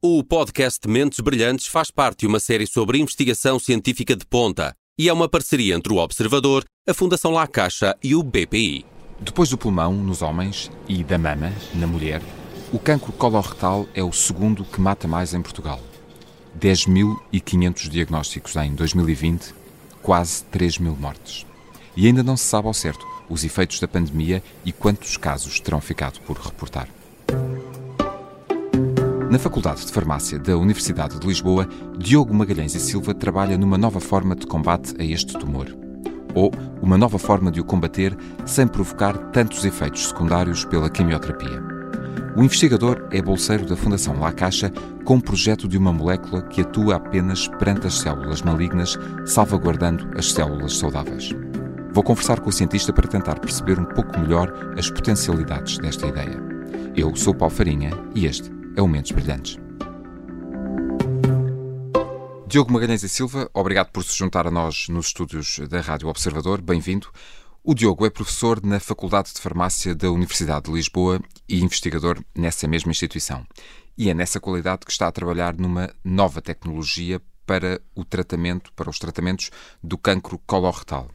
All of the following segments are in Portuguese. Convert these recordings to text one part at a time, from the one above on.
O podcast Mentes Brilhantes faz parte de uma série sobre investigação científica de ponta e é uma parceria entre o Observador, a Fundação La Caixa e o BPI. Depois do pulmão nos homens e da mama na mulher, o cancro coloretal é o segundo que mata mais em Portugal. 10.500 diagnósticos em 2020, quase 3 mil mortes. E ainda não se sabe ao certo os efeitos da pandemia e quantos casos terão ficado por reportar. Na Faculdade de Farmácia da Universidade de Lisboa, Diogo Magalhães e Silva trabalha numa nova forma de combate a este tumor. Ou uma nova forma de o combater sem provocar tantos efeitos secundários pela quimioterapia. O investigador é bolseiro da Fundação La Caixa com um projeto de uma molécula que atua apenas perante as células malignas, salvaguardando as células saudáveis. Vou conversar com o cientista para tentar perceber um pouco melhor as potencialidades desta ideia. Eu sou Paulo Farinha e este o Mentes Brilhantes. Diogo Magalhães e Silva, obrigado por se juntar a nós nos estúdios da Rádio Observador. Bem-vindo. O Diogo é professor na Faculdade de Farmácia da Universidade de Lisboa e investigador nessa mesma instituição. E é nessa qualidade que está a trabalhar numa nova tecnologia para o tratamento, para os tratamentos do cancro coloretal,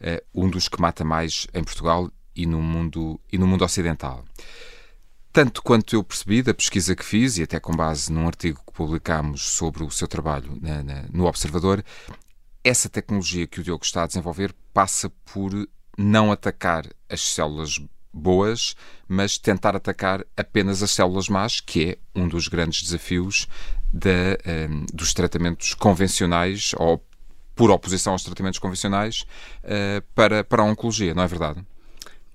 eh, um dos que mata mais em Portugal e no mundo, e no mundo ocidental. Tanto quanto eu percebi da pesquisa que fiz, e até com base num artigo que publicámos sobre o seu trabalho na, na, no Observador, essa tecnologia que o Diogo está a desenvolver passa por não atacar as células boas, mas tentar atacar apenas as células más, que é um dos grandes desafios um, dos tratamentos convencionais, ou por oposição aos tratamentos convencionais, uh, para, para a oncologia, não é verdade?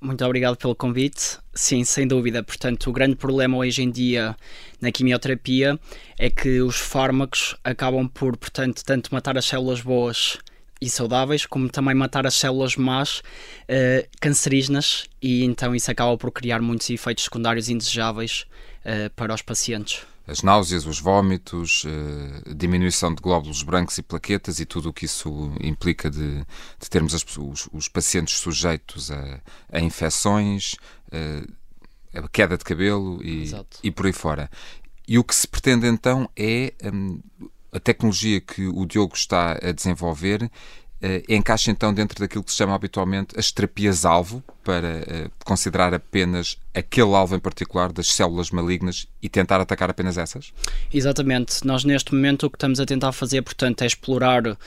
Muito obrigado pelo convite. Sim, sem dúvida. Portanto, o grande problema hoje em dia na quimioterapia é que os fármacos acabam por, portanto, tanto matar as células boas e saudáveis, como também matar as células más, uh, cancerígenas, e então isso acaba por criar muitos efeitos secundários indesejáveis uh, para os pacientes as náuseas, os vômitos, uh, diminuição de glóbulos brancos e plaquetas e tudo o que isso implica de, de termos as, os, os, pacientes sujeitos a, a infecções, uh, a queda de cabelo e, e, por aí fora. E o que se pretende então é um, a tecnologia que o Diogo está a desenvolver encaixa então dentro daquilo que se chama habitualmente as terapias-alvo, para uh, considerar apenas aquele alvo em particular das células malignas e tentar atacar apenas essas? Exatamente. Nós neste momento o que estamos a tentar fazer, portanto, é explorar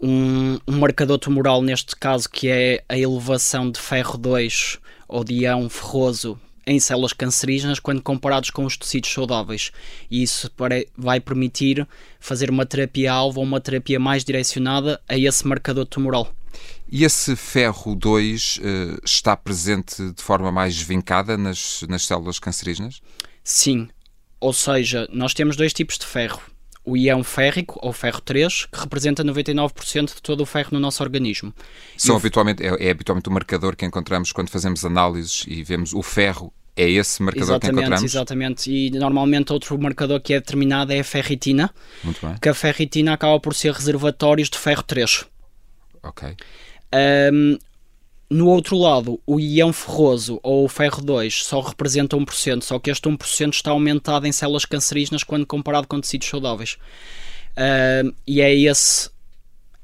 um, um marcador tumoral, neste caso, que é a elevação de ferro 2 ou de ferroso em células cancerígenas quando comparados com os tecidos saudáveis. E isso vai permitir fazer uma terapia-alvo ou uma terapia mais direcionada a esse marcador tumoral. E esse ferro 2 uh, eh, está presente de forma mais vincada nas, nas células cancerígenas? Sim. Ou seja, nós temos dois tipos de ferro o íon férrico, ou ferro 3, que representa 99% de todo o ferro no nosso organismo. São habitualmente, é, é, habitualmente o marcador que encontramos quando fazemos análises e vemos o ferro. É esse marcador exatamente, que encontramos? Exatamente, e normalmente outro marcador que é determinado é a ferritina, Muito bem. que a ferritina acaba por ser reservatórios de ferro 3. Ok. Um, no outro lado, o íon ferroso ou o ferro 2 só representa 1%, só que este 1% está aumentado em células cancerígenas quando comparado com tecidos saudáveis. Uh, e é esse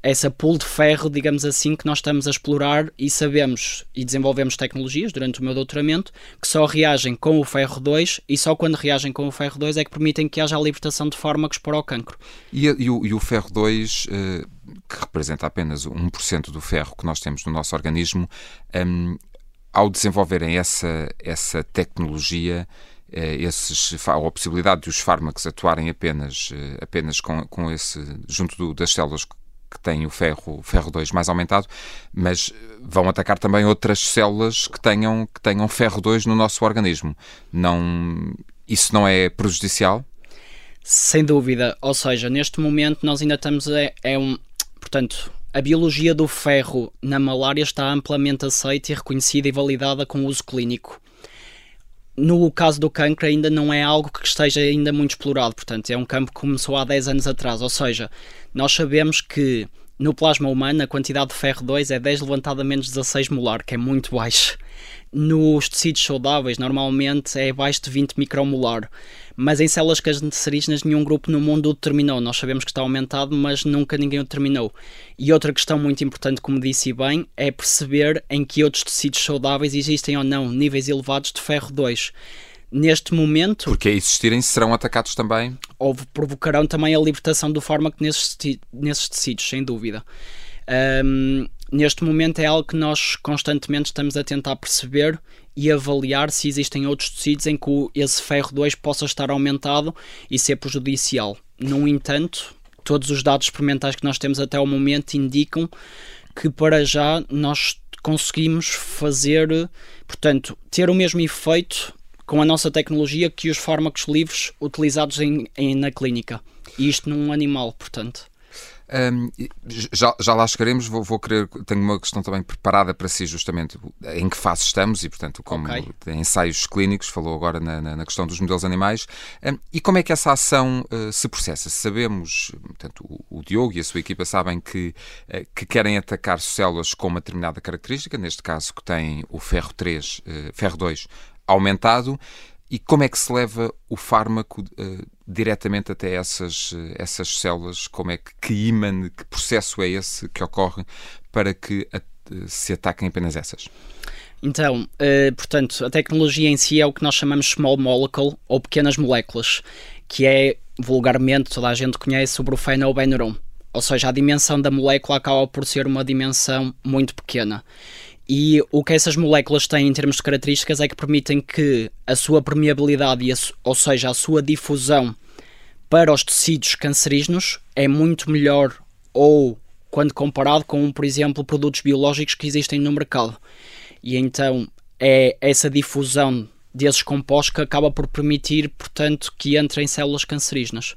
essa pool de ferro, digamos assim, que nós estamos a explorar e sabemos e desenvolvemos tecnologias durante o meu doutoramento que só reagem com o ferro 2 e só quando reagem com o ferro 2 é que permitem que haja a libertação de fármacos para o cancro. E, e, o, e o, ferro 2, eh, que representa apenas 1% do ferro que nós temos no nosso organismo, um, ao desenvolverem essa, essa tecnologia, eh, esses, a possibilidade de os fármacos atuarem apenas, eh, apenas com, com esse, junto do, das células que têm o ferro, ferro 2 mais aumentado, mas vão atacar também outras células que tenham, que tenham ferro 2 no nosso organismo. Não, isso não é prejudicial? Sem dúvida. Ou seja, neste momento nós ainda estamos. É um, portanto, a biologia do ferro na malária está amplamente aceita e reconhecida e validada com uso clínico. No caso do cancro ainda não é algo que esteja ainda muito explorado, portanto é um campo que começou há 10 anos atrás, ou seja, nós sabemos que No plasma humano, a quantidade de ferro 2 é 10 levantado a menos 16 molar, que é muito baixo. Nos tecidos saudáveis, normalmente é abaixo de 20 micromolar. Mas em células cancerígenas, nenhum grupo no mundo o determinou. Nós sabemos que está aumentado, mas nunca ninguém o determinou. E outra questão muito importante, como disse bem, é perceber em que outros tecidos saudáveis existem ou não níveis elevados de ferro 2 neste momento. Porque a existirem serão atacados também. Ou provocarão também a libertação do fármaco nesses, nesses tecidos, sem dúvida. Um, neste momento é algo que nós constantemente estamos a tentar perceber e avaliar se existem outros tecidos em que esse ferro 2 possa estar aumentado e ser prejudicial. No entanto, todos os dados experimentais que nós temos até o momento indicam que para já nós conseguimos fazer, portanto, ter o mesmo efeito com a nossa tecnologia que os fármacos livres utilizados em, em na clínica. E isto num animal, portanto. Um, já, já lá chegaremos, vou, vou querer, tenho uma questão também preparada para si, justamente em que fase estamos e, portanto, como okay. ensaios clínicos, falou agora na, na, na questão dos modelos animais, um, e como é que essa ação uh, se processa? Sabemos, portanto, o, o, Diogo e a sua equipa sabem que, uh, que querem atacar células com uma determinada característica, neste caso que tem o ferro 3, uh, eh, ferro 2 aumentado, e como é que se leva o fármaco diretamente até essas, essas células? Como é que, que imã, que processo é esse que ocorre para que a, se ataquem apenas essas? Então, uh, portanto, a tecnologia em si é o que nós chamamos small molecule ou pequenas moléculas, que é vulgarmente toda a gente conhece sobre o fenobenuron. Ou seja, a dimensão da molécula acaba por ser uma dimensão muito pequena. E o que essas moléculas têm em termos de características é que permitem que a sua permeabilidade, ou seja, a sua difusão para os tecidos cancerígenos é muito melhor ou quando comparado com, por exemplo, produtos biológicos que existem no mercado. E então é essa difusão desses compostos que acaba por permitir, portanto, que entrem células cancerígenas.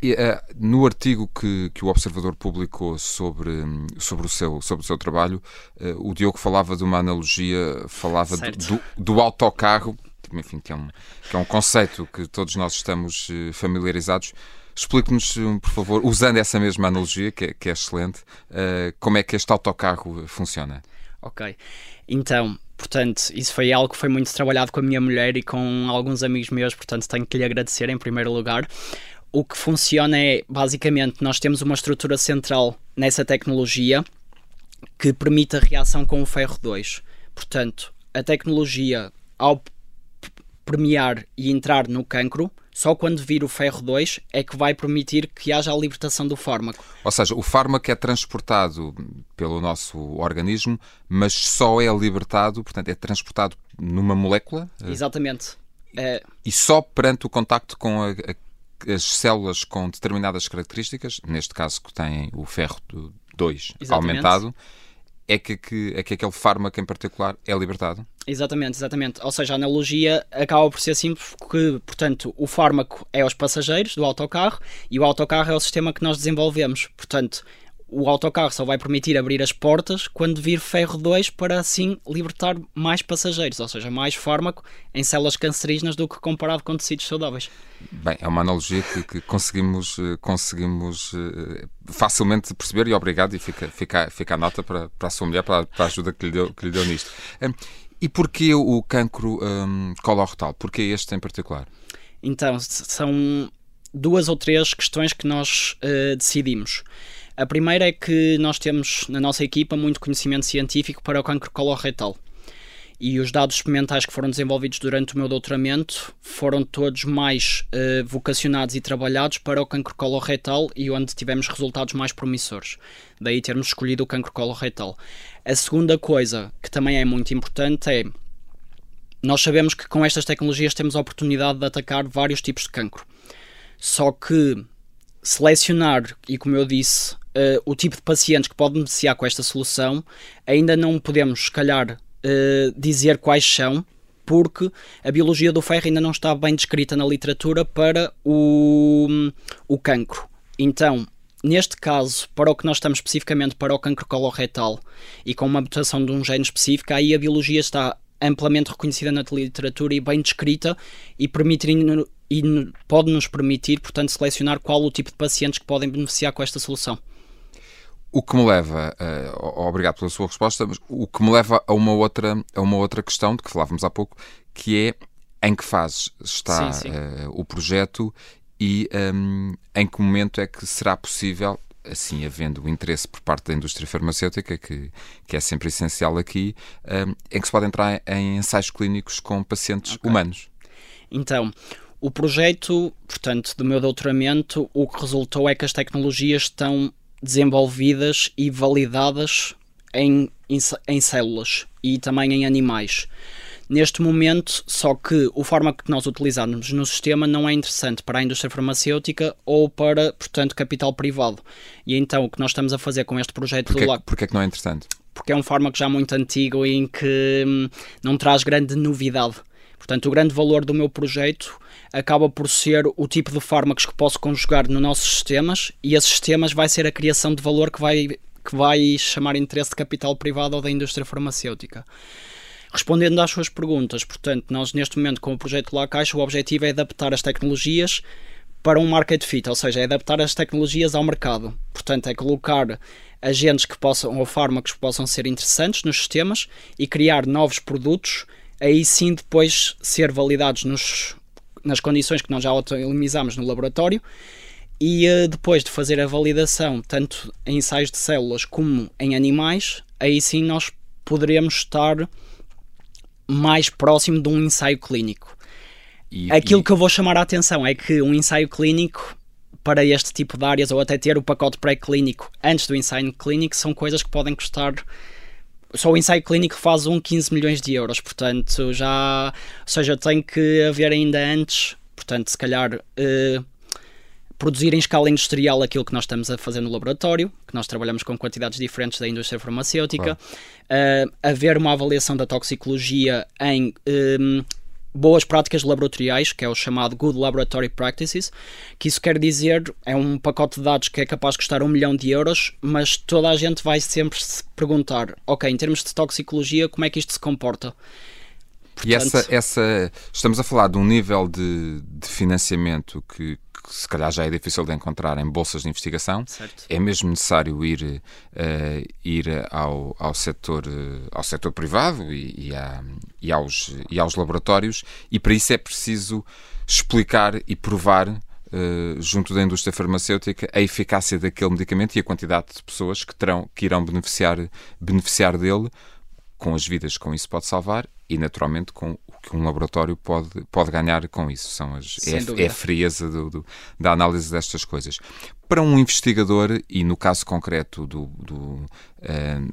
E, uh, no artigo que, que o Observador publicou sobre, sobre, o, seu, sobre o seu trabalho, uh, o Diogo falava de uma analogia, falava do, do, autocarro, enfim, que é, um, que é um conceito que todos nós estamos uh, familiarizados. Explique-nos, por favor, usando essa mesma analogia, que é, que é excelente, como é que este autocarro funciona. Ok. Então, portanto, isso foi algo que foi muito trabalhado com a minha mulher e com alguns amigos meus, portanto, tenho que lhe agradecer em primeiro lugar o que funciona é, basicamente, nós temos uma estrutura central nessa tecnologia que permite a reação com o ferro 2. Portanto, a tecnologia, ao permear e entrar no cancro, só quando vir o ferro 2 é que vai permitir que haja a libertação do fármaco. Ou seja, o fármaco é transportado pelo nosso organismo, mas só é libertado, portanto, é transportado numa molécula? Exatamente. É... E só perante o contacto com a, a as células com determinadas características, neste caso que têm o ferro 2 aumentado, é que, que, é que aquele fármaco em particular é libertado? Exatamente, exatamente. Ou seja, a analogia acaba por ser simples porque, portanto, o fármaco é os passageiros do autocarro e o autocarro é o sistema que nós desenvolvemos. Portanto, o autocarro só vai permitir abrir as portas quando vir ferro 2 para assim libertar mais passageiros, ou seja, mais fármaco em células cancerígenas do que comparado com tecidos saudáveis. Bem, é uma analogia que, que conseguimos, eh, conseguimos uh, facilmente perceber e obrigado e fica, fica, fica a nota para, para a sua mulher, para, para a ajuda que lhe deu, que lhe deu nisto. Um, e porquê o cancro um, coloretal? Porquê este em particular? Então, são duas ou três questões que nós uh, decidimos. A primeira é que nós temos na nossa equipa muito conhecimento científico para o cancro coloretal. E os dados experimentais que foram desenvolvidos durante o meu doutoramento foram todos mais uh, vocacionados e trabalhados para o cancro coloretal e onde tivemos resultados mais promissores. Daí termos escolhido o cancro coloretal. A segunda coisa que também é muito importante é nós sabemos que com estas tecnologias temos a oportunidade de atacar vários tipos de cancro. Só que selecionar, e como eu disse, uh, o tipo de pacientes que pode beneficiar com esta solução, ainda não podemos, se calhar, uh, dizer quais são, porque a biologia do ferro ainda não está bem descrita na literatura para o, o cancro. Então, neste caso, para o que nós estamos especificamente para o cancro coloretal e com uma mutação de um gene específico, aí a biologia está amplamente reconhecida na literatura e bem descrita e, permitir, e pode nos permitir, portanto, selecionar qual o tipo de pacientes que podem beneficiar com esta solução. O que me leva, uh, obrigado pela sua resposta, mas o que me leva a uma outra, a uma outra questão de que falávamos há pouco, que é em que fase está sim, sim. Uh, o projeto e um, em que momento é que será possível, assim havendo o interesse por parte da indústria farmacêutica, que, que é sempre essencial aqui, um, em que se pode entrar em ensaios clínicos com pacientes okay. humanos. Então, o projeto, portanto, do meu doutoramento, o que resultou é que as tecnologias estão desenvolvidas e validadas em, em, em células e também em animais. Neste momento, só que o fármaco que nós utilizamos no sistema não é interessante para a indústria farmacêutica ou para, portanto, capital privado. E então o que nós estamos a fazer com este projeto porquê, do Porquê é que não é interessante? Porque é um fármaco já muito antigo e em que hum, não traz grande novidade. Portanto, o grande valor do meu projeto acaba por ser o tipo de fármacos que posso conjugar nos nossos sistemas e esses sistemas vai ser a criação de valor que vai, que vai chamar interesse de capital privado ou da indústria farmacêutica. Respondendo às suas perguntas, portanto, nós neste momento com o projeto La Caixa, o objetivo é adaptar as tecnologias para um market fit, ou seja, é adaptar as tecnologias ao mercado. Portanto, é colocar agentes que possam, ou fármacos que possam ser interessantes nos sistemas e criar novos produtos, aí sim depois ser validados nos, nas condições que nós já otimizamos no laboratório e uh, depois de fazer a validação tanto em ensaios de células como em animais, aí sim nós poderemos estar mais próximo de um ensaio clínico. E, Aquilo e... que eu vou chamar a atenção é que um ensaio clínico para este tipo de áreas ou até ter o pacote pré-clínico antes do ensaio clínico são coisas que podem custar só o ensaio clínico faz um 15 milhões de euros, portanto já, ou seja, tem que haver ainda antes, portanto se calhar eh, produzir em escala industrial aquilo que nós estamos a fazer no laboratório, que nós trabalhamos com quantidades diferentes da indústria farmacêutica, uh, haver uma avaliação da toxicologia em um, boas práticas laboratoriais, que é o chamado Good Laboratory Practices, que isso quer dizer, é um pacote de dados que é capaz de custar um milhão de euros, mas toda a gente vai sempre se perguntar, ok, em termos de toxicologia, como é que isto se comporta? Portanto... E essa, essa, estamos a falar de um nível de, de financiamento que, que se calhar já é difícil de encontrar em bolsas de investigação. Certo. É mesmo necessário ir, uh, ir ao, ao, setor, ao setor privado e, e, a, e, aos, e aos laboratórios, e para isso é preciso explicar e provar Uh, junto da indústria farmacêutica a eficácia daquele medicamento e a quantidade de pessoas que, terão, que irão beneficiar, beneficiar dele com as vidas que com isso pode salvar e naturalmente com que um laboratório pode, pode ganhar com isso. São as, é, é, a frieza do, do, da análise destas coisas. Para um investigador, e no caso concreto do, do, uh,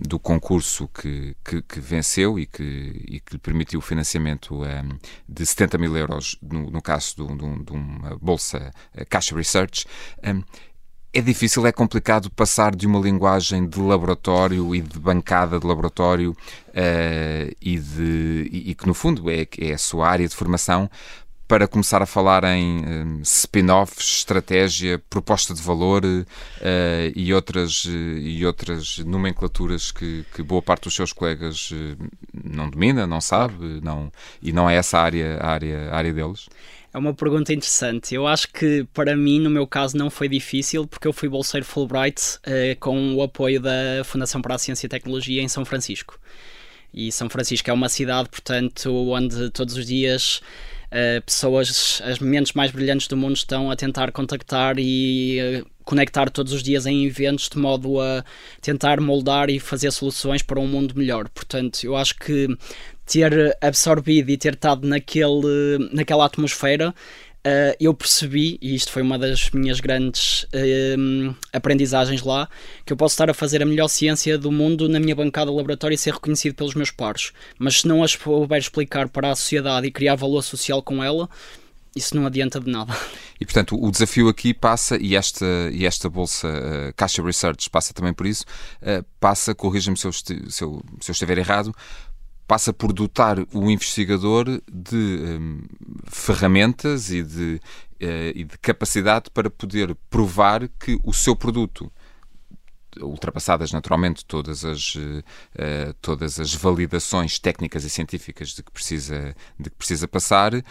do concurso que, que, que, venceu e que, e que lhe permitiu o financiamento um, eh, de 70 mil euros, no, no caso de, de, uma bolsa uh, Caixa Research, um, é difícil, é complicado passar de uma linguagem de laboratório e de bancada de laboratório uh, e, de, e, e, que, no fundo, é, é a sua área de formação para começar a falar em um, spin-offs, estratégia, proposta de valor uh, e, outras, uh, e outras nomenclaturas que, que, boa parte dos seus colegas uh, não domina, não sabe, não, e não é essa a área, a área, a área deles? É uma pergunta interessante. Eu acho que para mim, no meu caso, não foi difícil porque eu fui bolseiro Fulbright uh, com o apoio da Fundação para a Ciência e Tecnologia em São Francisco. E São Francisco é uma cidade, portanto, onde todos os dias uh, pessoas, as mentes mais brilhantes do mundo estão a tentar contactar e uh, conectar todos os dias em eventos de modo a tentar moldar e fazer soluções para um mundo melhor. Portanto, eu acho que ter absorvido e ter estado naquele, naquela atmosfera, uh, eu percebi, e isto foi uma das minhas grandes uh, aprendizagens lá, que eu posso estar a fazer a melhor ciência do mundo na minha bancada laboratório e ser reconhecido pelos meus pares. Mas se não as souber explicar para a sociedade e criar valor social com ela, isso não adianta de nada. E portanto, o desafio aqui passa, e esta, e esta bolsa uh, Caixa Research passa também por isso, uh, passa, corrija-me se, se, se, eu estiver errado, passa por dotar o investigador de um, ferramentas e de, uh, e de capacidade para poder provar que o seu produto ultrapassadas naturalmente todas as, uh, todas as validações técnicas e científicas de que precisa, de que precisa passar, um,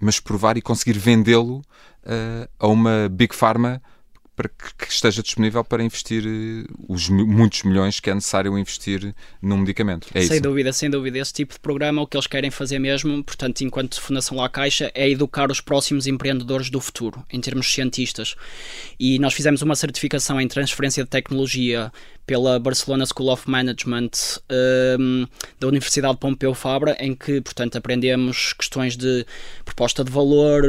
mas provar e conseguir vendê-lo uh, a uma Big Pharma para que, esteja disponível para investir uh, os muitos milhões que é necessário investir num medicamento. É sem isso? dúvida, sem dúvida. Esse tipo de programa, o que eles querem fazer mesmo, portanto, enquanto Fundação La Caixa, é educar os próximos empreendedores do futuro, em termos cientistas. E nós fizemos uma certificação em transferência de tecnologia pela Barcelona School of Management um, da Universidade Pompeu Fabra, em que, portanto, aprendemos questões de proposta de valor,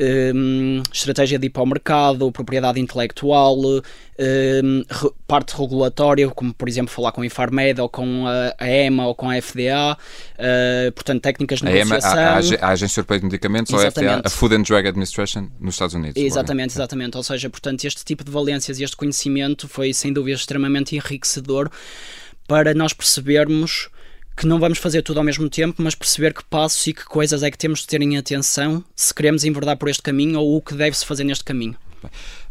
um, estratégia de ir para o mercado, propriedade intelectual, um, parte regulatória, como por exemplo falar com a Infarmed ou com a, EMA ou com a FDA, uh, ah, portanto técnicas de a negociação. EMA, a, a, a, Agência Europeia de Medicamentos Exatamente. ou a FDA, a Food and Drug Administration nos Estados Unidos. Exatamente, exatamente. Ou seja, portanto este tipo de valências e este conhecimento foi sem dúvida extremamente enriquecedor para nós percebermos que não vamos fazer tudo ao mesmo tempo, mas perceber que passos e que coisas é que temos de ter em atenção se queremos enverdar por este caminho ou o que deve-se fazer neste caminho.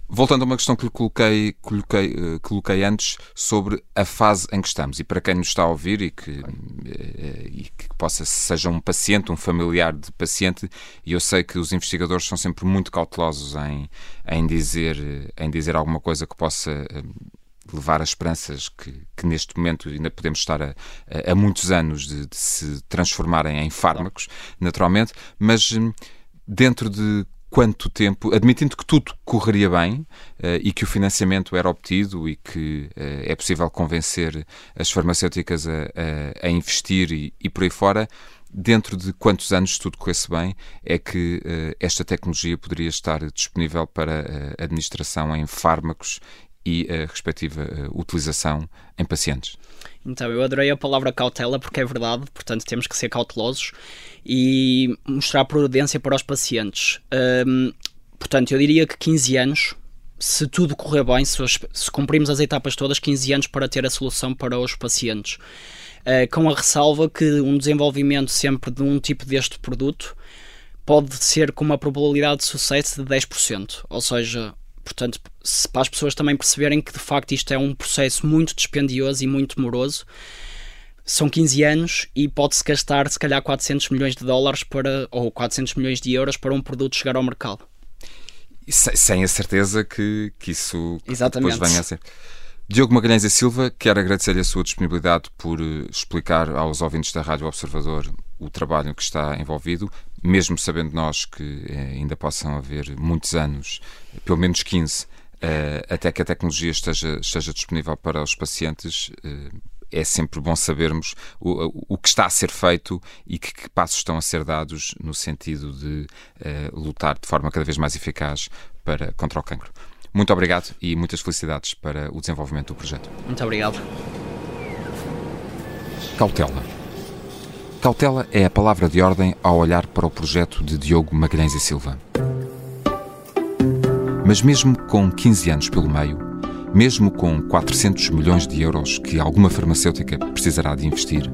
Voltando a uma questão que lhe coloquei, coloquei, uh, coloquei antes sobre a fase em que estamos, e para quem nos está a ouvir e que, uh, e que possa seja um paciente, um familiar de paciente, e eu sei que os investigadores são sempre muito cautelosos em, em, dizer, em dizer alguma coisa que possa uh, levar as esperanças que, que, neste momento ainda podemos estar a, a, a muitos anos de, de, se transformarem em fármacos, naturalmente, mas hum, dentro de quanto tempo, admitindo que tudo correria bem uh, e que o financiamento era obtido e que uh, é possível convencer as farmacêuticas a, a, a investir e, e, por aí fora, dentro de quantos anos, se tudo corresse bem, é que uh, esta tecnologia poderia estar disponível para administração em fármacos e a respectiva eh, utilização em pacientes. Então, eu adorei a palavra cautela porque é verdade, portanto temos que ser cautelosos e mostrar prudência para os pacientes. Portanto, eu diria que 15 anos, se tudo correr bem, se, se cumprirmos as etapas todas, 15 anos para ter a solução para os pacientes. Uh, com a ressalva que um desenvolvimento sempre de um tipo deste produto pode ser com uma probabilidade de sucesso de 10%, ou seja, Portanto, se, para as pessoas também perceberem que de facto isto é um processo muito dispendioso e muito moroso, são 15 anos e pode-se gastar se calhar 400 milhões de dólares para, ou 400 milhões de euros para um produto chegar ao mercado. Sem a certeza que, que isso depois venha a ser. Diogo Magalhães e Silva, quero agradecer-lhe a sua disponibilidade por eh, explicar aos ouvintes da Rádio Observador o trabalho que está envolvido, mesmo sabendo nós que eh, ainda possam haver muitos anos, pelo menos 15, eh, até que a tecnologia esteja, esteja disponível para os pacientes. É sempre bom sabermos o, o que está a ser feito e que, que passos estão a ser dados no sentido de lutar de forma cada vez mais eficaz para, contra o cancro. Muito obrigado e muitas felicidades para o desenvolvimento do projeto. Muito obrigado. Cautela. Cautela é a palavra de ordem ao olhar para o projeto de Diogo Magalhães e Silva. Mas mesmo com 15 anos pelo meio, mesmo com 400 milhões de euros que alguma farmacêutica precisará de investir,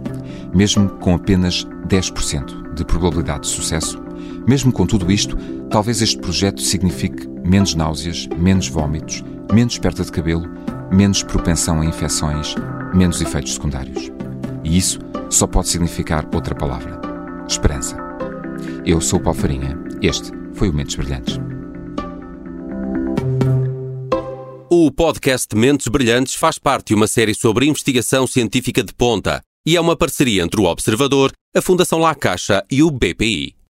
mesmo com apenas 10% de probabilidade de sucesso, mesmo com tudo isto, talvez este projeto signifique menos náuseas, menos vômitos, menos perda de cabelo, menos propensão a infecções, menos efeitos secundários. E isso só pode significar outra palavra: esperança. Eu sou o Paulo Farinha. Este foi o Mentes Brilhantes. O podcast Mentes Brilhantes faz parte de uma série sobre investigação científica de ponta e é uma parceria entre o Observador, a Fundação La Caixa e o BPI.